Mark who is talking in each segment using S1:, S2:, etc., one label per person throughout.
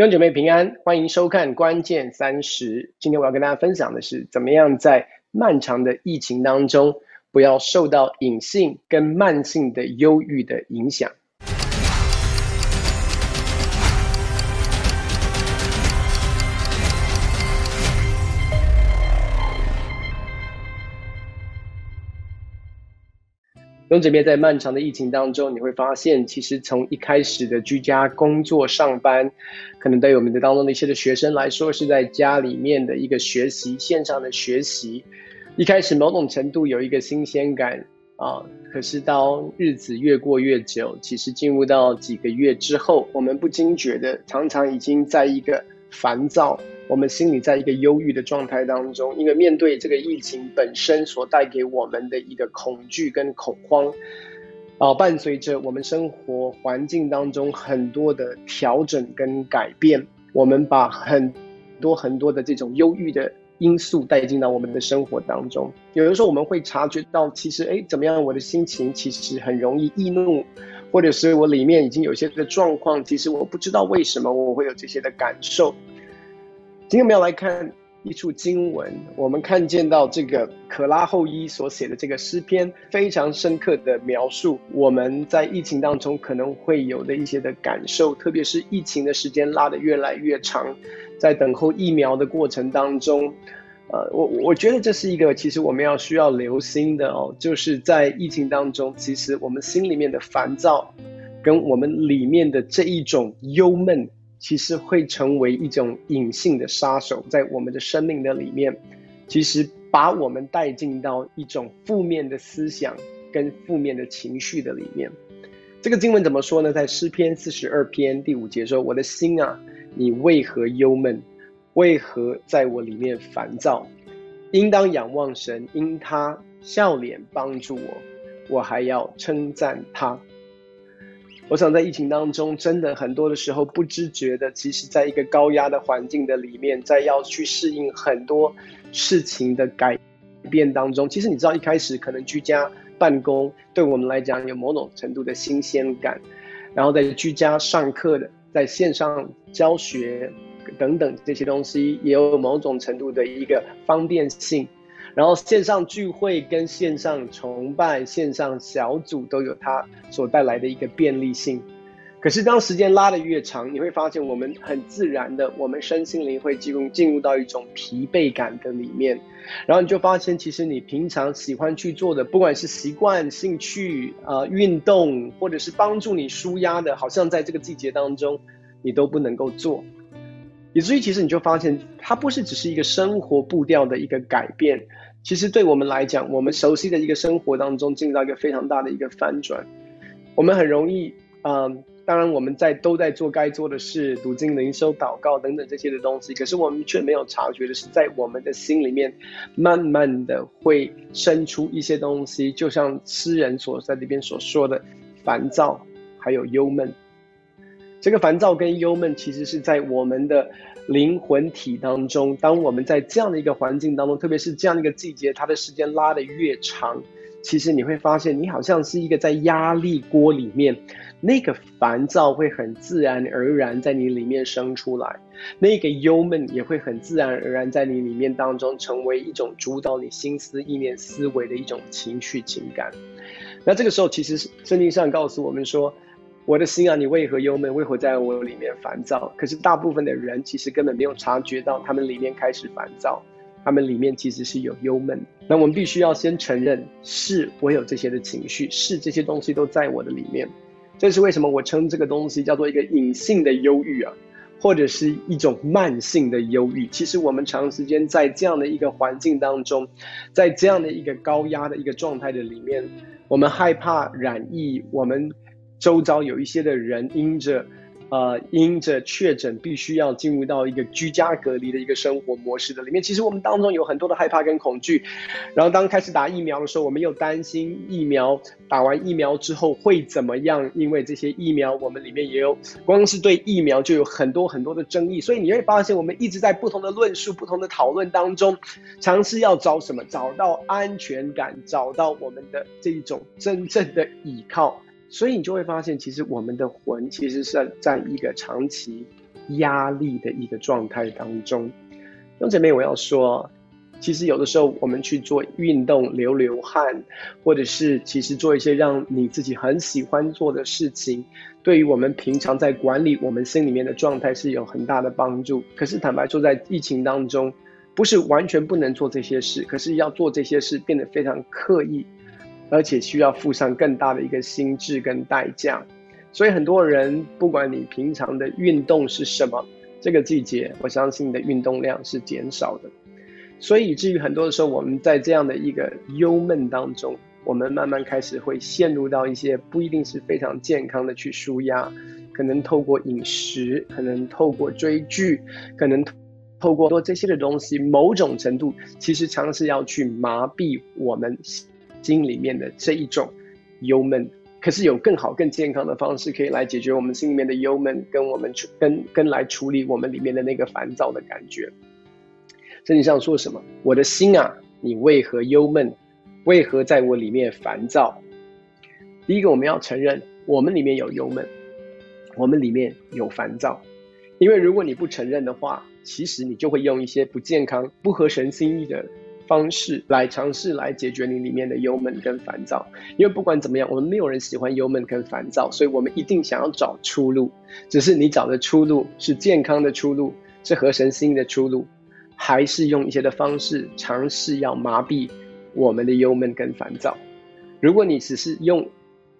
S1: 弟兄姐妹平安，欢迎收看关键三十。今天我要跟大家分享的是，怎么样在漫长的疫情当中，不要受到隐性跟慢性的忧郁的影响。兄姐妹，在漫长的疫情当中，你会发现，其实从一开始的居家工作上班，可能对我们的当中的一些的学生来说，是在家里面的一个学习，线上的学习，一开始某种程度有一个新鲜感啊。可是当日子越过越久，其实进入到几个月之后，我们不惊觉的，常常已经在一个烦躁。我们心里在一个忧郁的状态当中，因为面对这个疫情本身所带给我们的一个恐惧跟恐慌，啊，伴随着我们生活环境当中很多的调整跟改变，我们把很多很多的这种忧郁的因素带进到我们的生活当中。有的时候我们会察觉到，其实哎，怎么样，我的心情其实很容易易怒，或者是我里面已经有些的状况，其实我不知道为什么我会有这些的感受。今天我们要来看一处经文，我们看见到这个可拉后伊所写的这个诗篇，非常深刻的描述我们在疫情当中可能会有的一些的感受，特别是疫情的时间拉得越来越长，在等候疫苗的过程当中，呃，我我觉得这是一个其实我们要需要留心的哦，就是在疫情当中，其实我们心里面的烦躁，跟我们里面的这一种忧闷。其实会成为一种隐性的杀手，在我们的生命的里面，其实把我们带进到一种负面的思想跟负面的情绪的里面。这个经文怎么说呢？在诗篇四十二篇第五节说：“我的心啊，你为何忧闷？为何在我里面烦躁？应当仰望神，因他笑脸帮助我，我还要称赞他。”我想在疫情当中，真的很多的时候不知觉的，其实在一个高压的环境的里面，在要去适应很多事情的改变当中，其实你知道一开始可能居家办公对我们来讲有某种程度的新鲜感，然后在居家上课的，在线上教学等等这些东西也有某种程度的一个方便性。然后线上聚会跟线上崇拜、线上小组都有它所带来的一个便利性。可是当时间拉得越长，你会发现我们很自然的，我们身心灵会进入进入到一种疲惫感的里面。然后你就发现，其实你平常喜欢去做的，不管是习惯、兴趣、呃运动，或者是帮助你舒压的，好像在这个季节当中，你都不能够做。以至于其实你就发现，它不是只是一个生活步调的一个改变，其实对我们来讲，我们熟悉的一个生活当中，进入到一个非常大的一个翻转。我们很容易，嗯，当然我们在都在做该做的事，读经、灵修、祷告等等这些的东西，可是我们却没有察觉的是，在我们的心里面，慢慢的会生出一些东西，就像诗人所在这边所说的，烦躁，还有忧闷。这个烦躁跟忧闷，其实是在我们的灵魂体当中。当我们在这样的一个环境当中，特别是这样一个季节，它的时间拉得越长，其实你会发现，你好像是一个在压力锅里面，那个烦躁会很自然而然在你里面生出来，那个忧闷也会很自然而然在你里面当中成为一种主导你心思意念思维的一种情绪情感。那这个时候，其实圣经上告诉我们说。我的心啊，你为何忧闷？为何在我里面烦躁？可是大部分的人其实根本没有察觉到，他们里面开始烦躁，他们里面其实是有忧闷。那我们必须要先承认，是我有这些的情绪，是这些东西都在我的里面。这是为什么我称这个东西叫做一个隐性的忧郁啊，或者是一种慢性的忧郁。其实我们长时间在这样的一个环境当中，在这样的一个高压的一个状态的里面，我们害怕染疫，我们。周遭有一些的人因着，呃，因着确诊，必须要进入到一个居家隔离的一个生活模式的里面。其实我们当中有很多的害怕跟恐惧。然后当开始打疫苗的时候，我们又担心疫苗打完疫苗之后会怎么样？因为这些疫苗，我们里面也有，光是对疫苗就有很多很多的争议。所以你会发现，我们一直在不同的论述、不同的讨论当中，尝试要找什么？找到安全感，找到我们的这一种真正的依靠。所以你就会发现，其实我们的魂其实是在一个长期压力的一个状态当中。弟兄姐妹，我要说。其实有的时候，我们去做运动、流流汗，或者是其实做一些让你自己很喜欢做的事情，对于我们平常在管理我们心里面的状态是有很大的帮助。可是坦白说，在疫情当中，不是完全不能做这些事，可是要做这些事变得非常刻意，而且需要付上更大的一个心智跟代价。所以很多人，不管你平常的运动是什么，这个季节，我相信你的运动量是减少的。所以，以至于很多的时候，我们在这样的一个忧闷当中，我们慢慢开始会陷入到一些不一定是非常健康的去舒压，可能透过饮食，可能透过追剧，可能透过做这些的东西，某种程度其实尝试要去麻痹我们心里面的这一种忧闷。可是有更好、更健康的方式可以来解决我们心里面的忧闷，跟我们处跟跟来处理我们里面的那个烦躁的感觉。圣经上说什么？我的心啊，你为何忧闷？为何在我里面烦躁？第一个，我们要承认，我们里面有忧闷，我们里面有烦躁。因为如果你不承认的话，其实你就会用一些不健康、不合神心意的方式来尝试来解决你里面的忧闷跟烦躁。因为不管怎么样，我们没有人喜欢忧闷跟烦躁，所以我们一定想要找出路。只是你找的出路是健康的出路，是合神心的出路。还是用一些的方式尝试要麻痹我们的忧闷跟烦躁。如果你只是用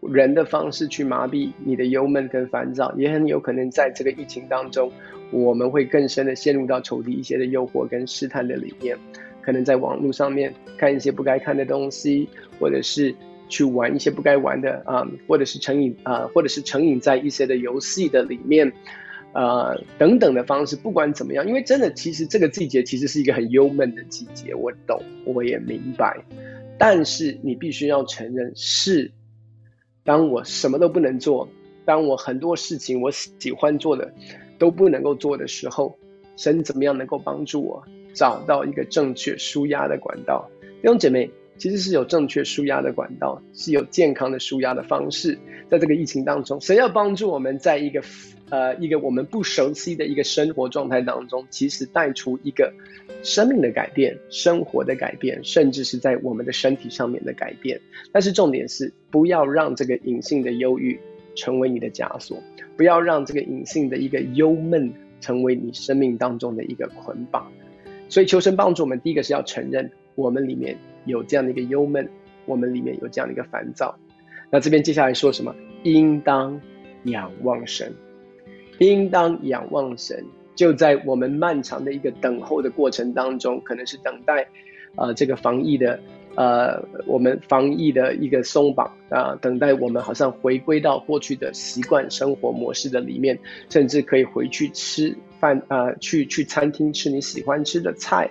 S1: 人的方式去麻痹你的忧闷跟烦躁，也很有可能在这个疫情当中，我们会更深的陷入到仇敌一些的诱惑跟试探的里面。可能在网络上面看一些不该看的东西，或者是去玩一些不该玩的啊，或者是成瘾啊，或者是成瘾在一些的游戏的里面。呃，等等的方式，不管怎么样，因为真的，其实这个季节其实是一个很幽闷的季节，我懂，我也明白。但是你必须要承认，是当我什么都不能做，当我很多事情我喜欢做的都不能够做的时候，神怎么样能够帮助我找到一个正确舒压的管道？弟兄姐妹，其实是有正确舒压的管道，是有健康的舒压的方式，在这个疫情当中，谁要帮助我们在一个。呃，一个我们不熟悉的一个生活状态当中，其实带出一个生命的改变、生活的改变，甚至是在我们的身体上面的改变。但是重点是，不要让这个隐性的忧郁成为你的枷锁，不要让这个隐性的一个忧闷成为你生命当中的一个捆绑。所以求神帮助我们，第一个是要承认我们里面有这样的一个忧闷，我们里面有这样的一个烦躁。那这边接下来说什么？应当仰望神。应当仰望神，就在我们漫长的一个等候的过程当中，可能是等待，呃，这个防疫的，呃，我们防疫的一个松绑啊，等待我们好像回归到过去的习惯生活模式的里面，甚至可以回去吃饭啊，去去餐厅吃你喜欢吃的菜，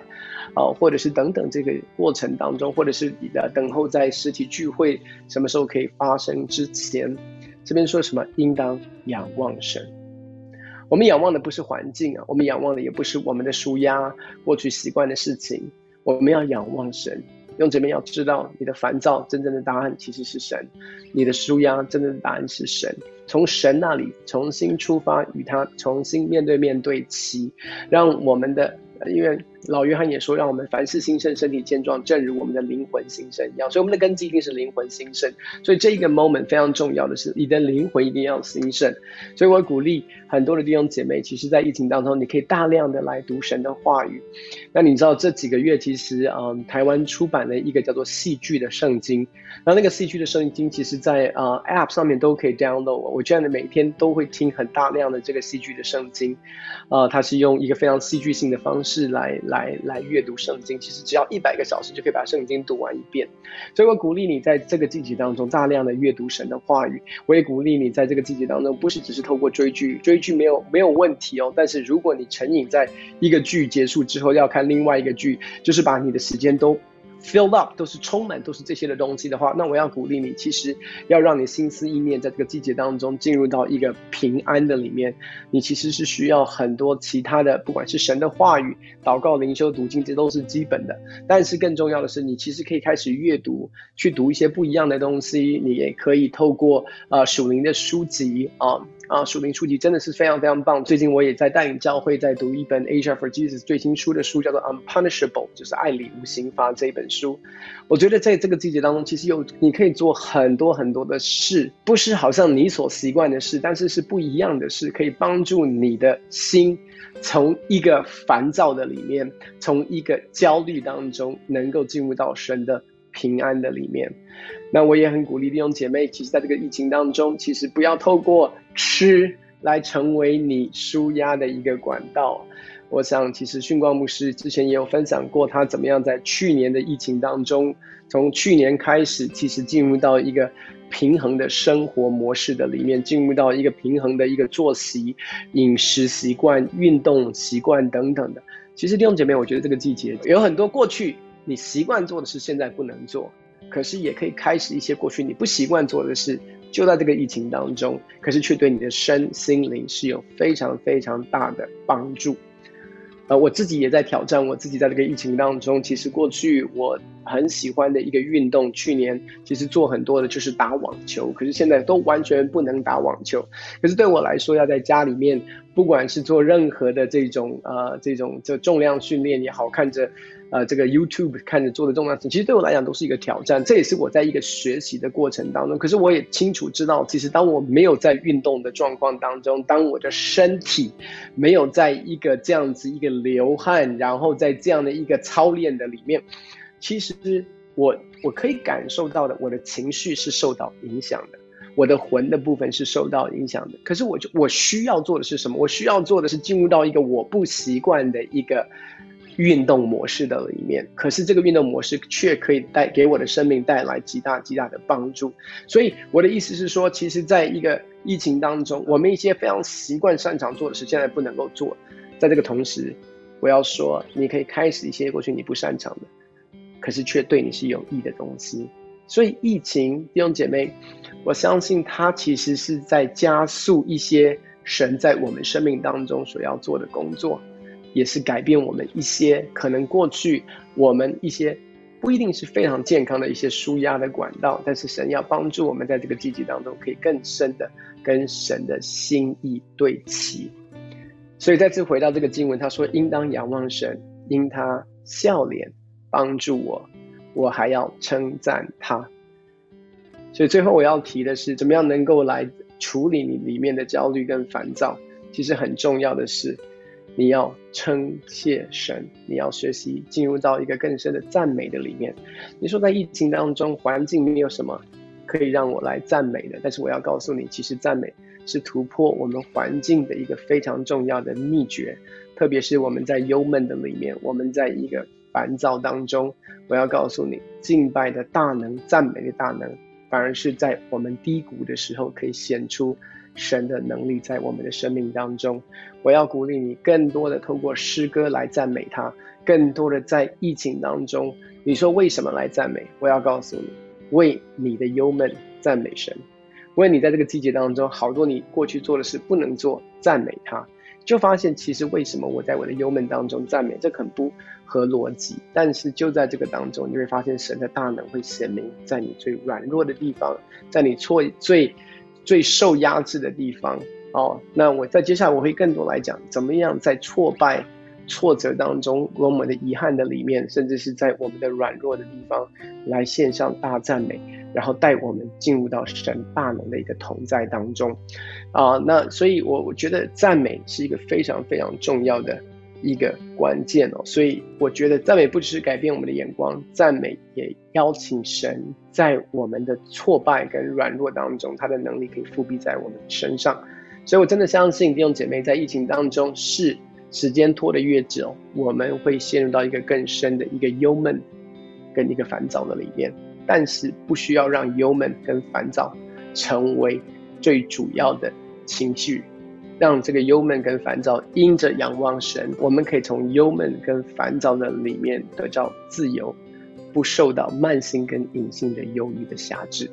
S1: 啊，或者是等等这个过程当中，或者是你的等候在实体聚会什么时候可以发生之前，这边说什么？应当仰望神。我们仰望的不是环境啊，我们仰望的也不是我们的舒压过去习惯的事情，我们要仰望神。用这边要知道，你的烦躁真正的答案其实是神，你的舒压真正的答案是神。从神那里重新出发，与他重新面对面对齐，让我们的。因为老约翰也说，让我们凡事兴盛，身体健壮，正如我们的灵魂兴盛一样。所以我们的根基一定是灵魂兴盛。所以这一个 moment 非常重要的是，你的灵魂一定要兴盛。所以我鼓励很多的弟兄姐妹，其实在疫情当中，你可以大量的来读神的话语。那你知道这几个月，其实嗯，台湾出版了一个叫做戏剧的圣经。然后那个戏剧的圣经，其实在呃 app 上面都可以 download。我这样的每天都会听很大量的这个戏剧的圣经。呃，它是用一个非常戏剧性的方式。来来来阅读圣经，其实只要一百个小时就可以把圣经读完一遍。所以我鼓励你在这个季节当中大量的阅读神的话语。我也鼓励你在这个季节当中，不是只是透过追剧，追剧没有没有问题哦。但是如果你成瘾在一个剧结束之后要看另外一个剧，就是把你的时间都。Fill up 都是充满都是这些的东西的话，那我要鼓励你，其实要让你心思意念在这个季节当中进入到一个平安的里面，你其实是需要很多其他的，不管是神的话语、祷告、灵修、读经，这都是基本的。但是更重要的是，你其实可以开始阅读，去读一些不一样的东西。你也可以透过呃属灵的书籍啊。啊，署名书籍真的是非常非常棒。最近我也在带领教会，在读一本 Asia for Jesus 最新出的书，叫做 Unpunishable，就是爱里无刑罚这一本书。我觉得在这个季节当中，其实有你可以做很多很多的事，不是好像你所习惯的事，但是是不一样的事，可以帮助你的心从一个烦躁的里面，从一个焦虑当中，能够进入到神的。平安的里面，那我也很鼓励弟兄姐妹，其实在这个疫情当中，其实不要透过吃来成为你舒压的一个管道。我想，其实训光牧师之前也有分享过，他怎么样在去年的疫情当中，从去年开始，其实进入到一个平衡的生活模式的里面，进入到一个平衡的一个作息、饮食习惯、运动习惯等等的。其实弟兄姐妹，我觉得这个季节有很多过去。你习惯做的事，现在不能做，可是也可以开始一些过去你不习惯做的事，就在这个疫情当中，可是却对你的身心灵是有非常非常大的帮助。呃，我自己也在挑战我自己，在这个疫情当中，其实过去我很喜欢的一个运动，去年其实做很多的就是打网球，可是现在都完全不能打网球。可是对我来说，要在家里面，不管是做任何的这种呃这种这重量训练也好，看着。呃，这个 YouTube 看着做的重要性，其实对我来讲都是一个挑战。这也是我在一个学习的过程当中。可是我也清楚知道，其实当我没有在运动的状况当中，当我的身体没有在一个这样子一个流汗，然后在这样的一个操练的里面，其实我我可以感受到的，我的情绪是受到影响的，我的魂的部分是受到影响的。可是我就我需要做的是什么？我需要做的是进入到一个我不习惯的一个。运动模式的里面，可是这个运动模式却可以带给我的生命带来极大极大的帮助。所以我的意思是说，其实在一个疫情当中，我们一些非常习惯擅长做的事，现在不能够做。在这个同时，我要说，你可以开始一些过去你不擅长的，可是却对你是有益的东西。所以疫情弟兄姐妹，我相信它其实是在加速一些神在我们生命当中所要做的工作。也是改变我们一些可能过去我们一些不一定是非常健康的一些舒压的管道，但是神要帮助我们在这个季节当中可以更深的跟神的心意对齐。所以再次回到这个经文，他说：“应当仰望神，因他笑脸帮助我，我还要称赞他。”所以最后我要提的是，怎么样能够来处理你里面的焦虑跟烦躁？其实很重要的是。你要称谢神，你要学习进入到一个更深的赞美的里面。你说在疫情当中，环境没有什么可以让我来赞美的，但是我要告诉你，其实赞美是突破我们环境的一个非常重要的秘诀。特别是我们在忧闷的里面，我们在一个烦躁当中，我要告诉你，敬拜的大能、赞美的大能，反而是在我们低谷的时候可以显出。神的能力在我们的生命当中，我要鼓励你更多的透过诗歌来赞美他，更多的在疫情当中，你说为什么来赞美？我要告诉你，为你的忧闷赞美神，为你在这个季节当中好多你过去做的事不能做，赞美他，就发现其实为什么我在我的忧闷当中赞美，这很不合逻辑，但是就在这个当中，你会发现神的大能会显明在你最软弱的地方，在你错最。最受压制的地方哦，那我在接下来我会更多来讲，怎么样在挫败、挫折当中，我们的遗憾的里面，甚至是在我们的软弱的地方，来献上大赞美，然后带我们进入到神大能的一个同在当中啊。那所以，我我觉得赞美是一个非常非常重要的。一个关键哦，所以我觉得赞美不只是改变我们的眼光，赞美也邀请神在我们的挫败跟软弱当中，他的能力可以复辟在我们身上。所以我真的相信弟兄姐妹在疫情当中，是时间拖得越久，我们会陷入到一个更深的一个忧闷跟一个烦躁的里面。但是不需要让忧闷跟烦躁成为最主要的情绪。让这个忧闷跟烦躁因着仰望神，我们可以从忧闷跟烦躁的里面得到自由，不受到慢性跟隐性的忧郁的辖制。